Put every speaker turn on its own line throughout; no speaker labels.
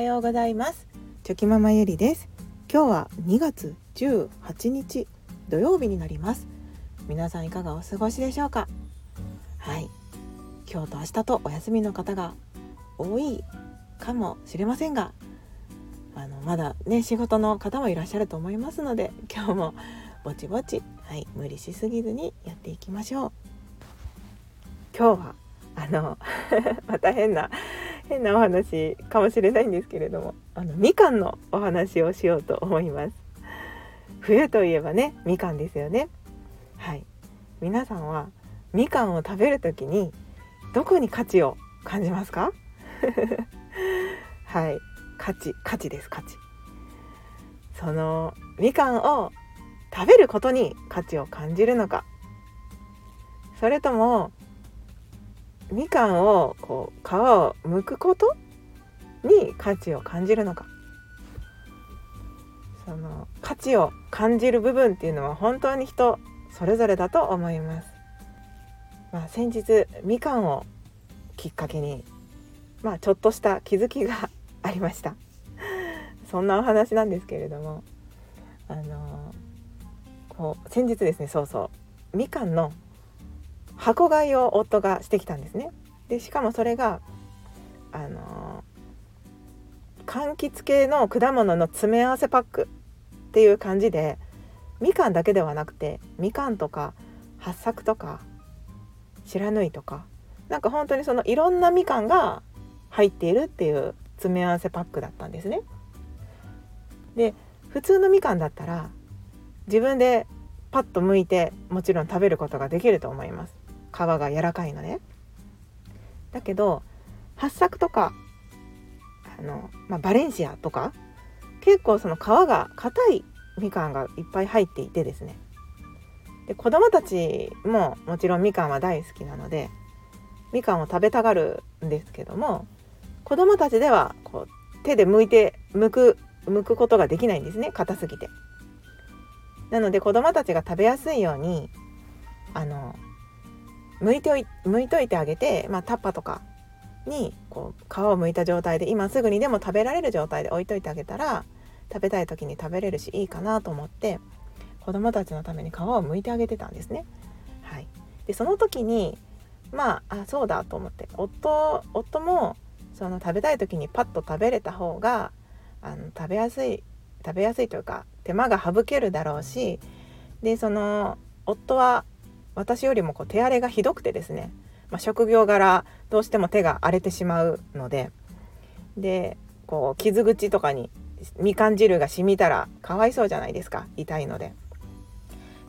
はようございます。チョキママゆりです。今日は2月18日土曜日になります。皆さんいかがお過ごしでしょうか？はい。今日と明日とお休みの方が多いかもしれませんがあのまだね仕事の方もいらっしゃると思いますので今日もぼちぼちはい無理しすぎずにやっていきましょう。今日はあの また変な変なお話かもしれないんですけれどもあのみかんのお話をしようと思います。冬といえばねみかんですよね。はい。皆さんはみかんを食べる時にどこに価値を感じますか？はい。価値価値です価値。そのみかんを食べることに価値を感じるのか。それともみかんをこう皮を剥くことに価値を感じるのかその価値を感じる部分っていうのは本当に人それぞれだと思います。まあ、先日みかんをきっかけに、まあ、ちょっとした気づきがありました。そんなお話なんですけれどもあのこう先日ですねそうそうみかんの箱買いを夫がしてきたんですね。でしかもそれがあの柑橘系の果物の詰め合わせパックっていう感じでみかんだけではなくてみかんとか八作とか白縫いとかなんか本当にそのいろんなみかんが入っているっていう詰め合わせパックだったんですね。で普通のみかんだったら自分でパッと剥いてもちろん食べることができると思います。皮が柔らかいのねだけど八作とかあの、まあ、バレンシアとか結構その皮が硬いみかんがいっぱい入っていてですねで子供たちももちろんみかんは大好きなのでみかんを食べたがるんですけども子供たちではこう手で剥いて剥く剥くことができないんですね硬すぎて。なので子供たちが食べやすいようにあの剥いておい剥いといてあげて、まあ、タッパとかにこう皮を剥いた状態で今すぐにでも食べられる状態で置いといてあげたら食べたい時に食べれるしいいかなと思って子供たちのために皮を剥いてあげてたんですね。はい、でその時にまああそうだと思って夫夫もその食べたい時にパッと食べれた方があの食べやすい食べやすいというか手間が省けるだろうしでその夫は私よりもこう手荒れがひどくてですね、まあ、職業柄どうしても手が荒れてしまうのででこう傷口とかにみかん汁が染みたらかわいそうじゃないですか痛いので。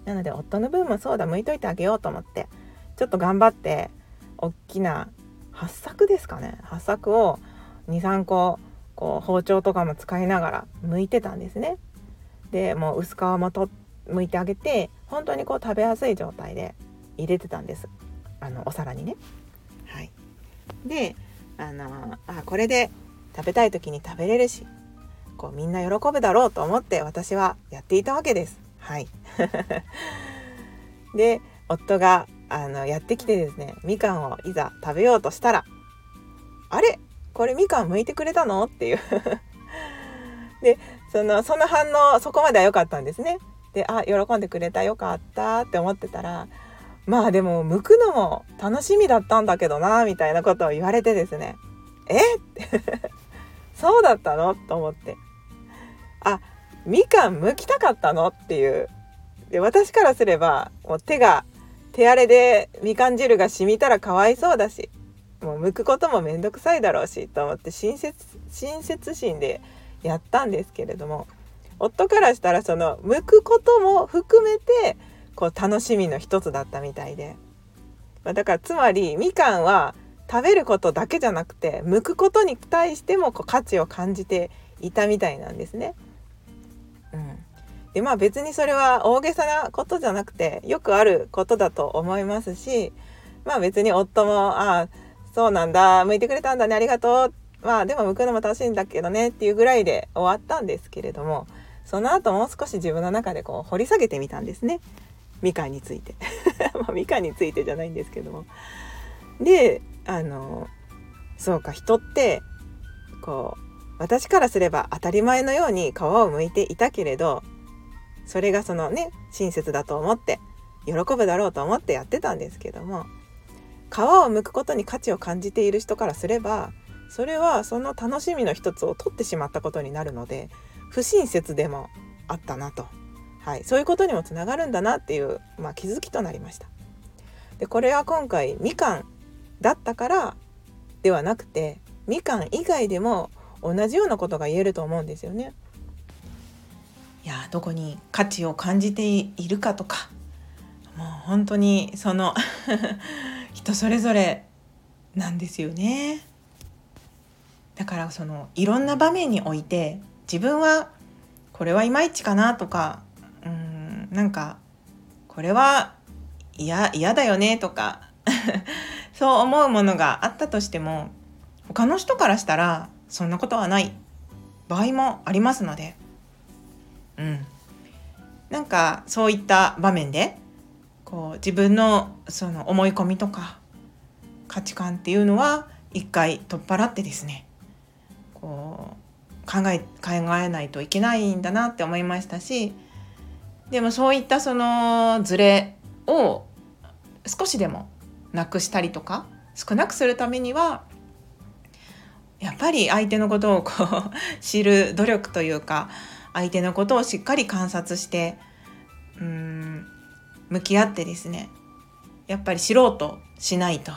なので夫の分もそうだ向いといてあげようと思ってちょっと頑張って大きな8作ですかね8作を23個こう包丁とかも使いながら剥いてたんですね。でもう薄皮もと剥いてあげて本当にこう食べやすい状態で入れてたんですあのお皿にね。はい、であのあこれで食べたい時に食べれるしこうみんな喜ぶだろうと思って私はやっていたわけです。はい で夫があのやってきてですねみかんをいざ食べようとしたら「あれ？これみかん剥いてくれたの?」っていう でそのその反応そこまでは良かったんですね。であ喜んでくれたよかったって思ってたらまあでも剥くのも楽しみだったんだけどなみたいなことを言われてですね。え？っ てそうだったの？と思って。あみかん剥きたかったの？っていう。で私からすればもう手が手荒れでみかん汁が染みたらかわいそうだしもう剥くこともめんどくさいだろうしと思って親切親切心でやったんですけれども夫からしたらその剥くことも含めてこう楽しみの一つだったみたいで、まあ、だからつまりみかんは食べることだけじゃなくて剥くことに対してもこう価値を感じていたみたいなんですね。うん、でまあ別にそれは大げさなことじゃなくてよくあることだと思いますしまあ別に夫も「ああそうなんだ向いてくれたんだねありがとう」まあでも剥くのも楽しいんだけどねっていうぐらいで終わったんですけれどもその後もう少し自分の中でこう掘り下げてみたんですね。みかんについて。まあみかんについてじゃないんですけども。であのそうか人ってこう私からすれば当たり前のように皮を剥いていたけれどそれがそのね親切だと思って喜ぶだろうと思ってやってたんですけども皮を剥くことに価値を感じている人からすればそれはその楽しみの一つを取ってしまったことになるので不親切でもあったなと、はい、そういうことにもつながるんだなっていう、まあ、気づきとなりました。でこれは今回みかんだったからではなくてみかん以外でも同じようなことが言えると思うんですよね。いやどこに価値を感じているかとかもう本当にその 人それぞれなんですよね。だからそのいろんな場面において自分はこれはいまいちかなとかうんなんかこれは嫌だよねとか そう思うものがあったとしても他の人からしたらそんなことはない。場合もありますので。うん。なんかそういった場面でこう自分のその思い込みとか価値観っていうのは一回取っ払ってですねこう考え考えないといけないんだなって思いましたしでもそういったそのズレを少しでもなくしたりとか少なくするためにはやっぱり相手のことをこう知る努力というか相手のことをしっかり観察してうん向き合ってですねやっぱり知ろうとしないと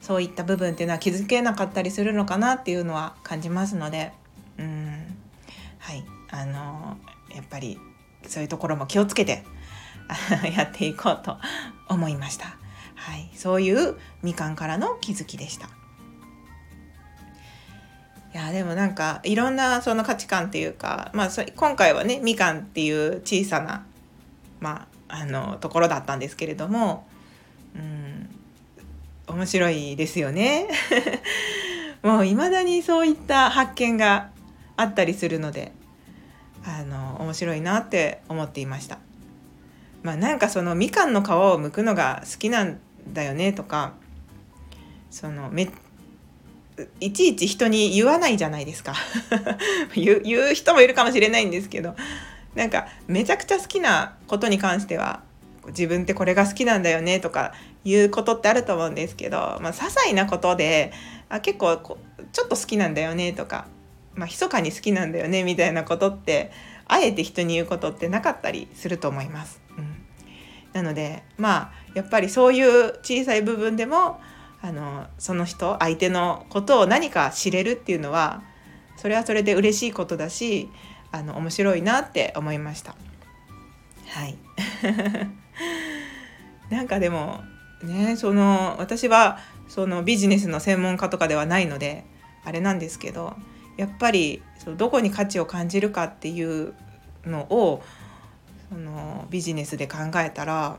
そういった部分っていうのは気づけなかったりするのかなっていうのは感じますのであのやっぱりそういうところも気をつけて やっていこうと思いました。はい、そういうみかんからの気づきでした。いやでもなんかいろんなその価値観っていうか、まあ、今回はねみかんっていう小さな、まあ、あのところだったんですけれども、うん、面白いですよね。もう未だにそういった発見があったりするのであの面白いなって思っていました。まあなんかそのみかんの皮を剥くのが好きなんだよねとかそのめいちいち人に言わないじゃないですか 言う人もいるかもしれないんですけどなんかめちゃくちゃ好きなことに関しては自分ってこれが好きなんだよねとかいうことってあると思うんですけど、まあ、些細なことであ結構ちょっと好きなんだよねとか、まあ、密かに好きなんだよねみたいなことってあえて人に言うことってなかったりすると思います。うん、なのでまあやっぱりそういう小さい部分でもあのその人相手のことを何か知れるっていうのはそれはそれで嬉しいことだしあの面白いなって思いました。はい なんかでもねその私はそのビジネスの専門家とかではないのであれなんですけどやっぱりそのどこに価値を感じるかっていうのをそのビジネスで考えたら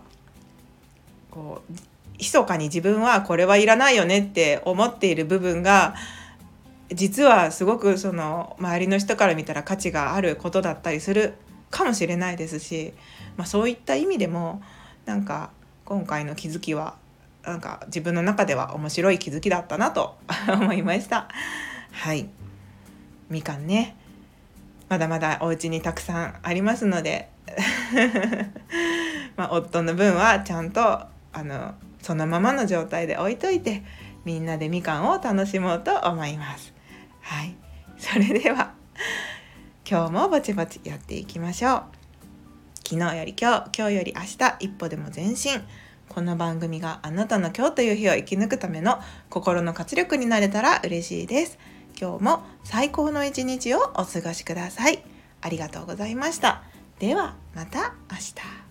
こう密かに自分はこれはいらないよねって思っている部分が実はすごくその周りの人から見たら価値があることだったりするかもしれないですし、まあ、そういった意味でもなんか今回の気づきはなんか自分の中では面白い気づきだったなと思いました。はいみかんねまだまだお家にたくさんありますので まあ夫の分はちゃんとあのそのままの状態で置いといてみんなでみかんを楽しもうと思います。はい、それでは今日もぼちぼちやっていきましょう。昨日より今日、今日より明日、一歩でも前進。この番組があなたの今日という日を生き抜くための心の活力になれたら嬉しいです。今日も最高の一日をお過ごしください。ありがとうございました。ではまた明日。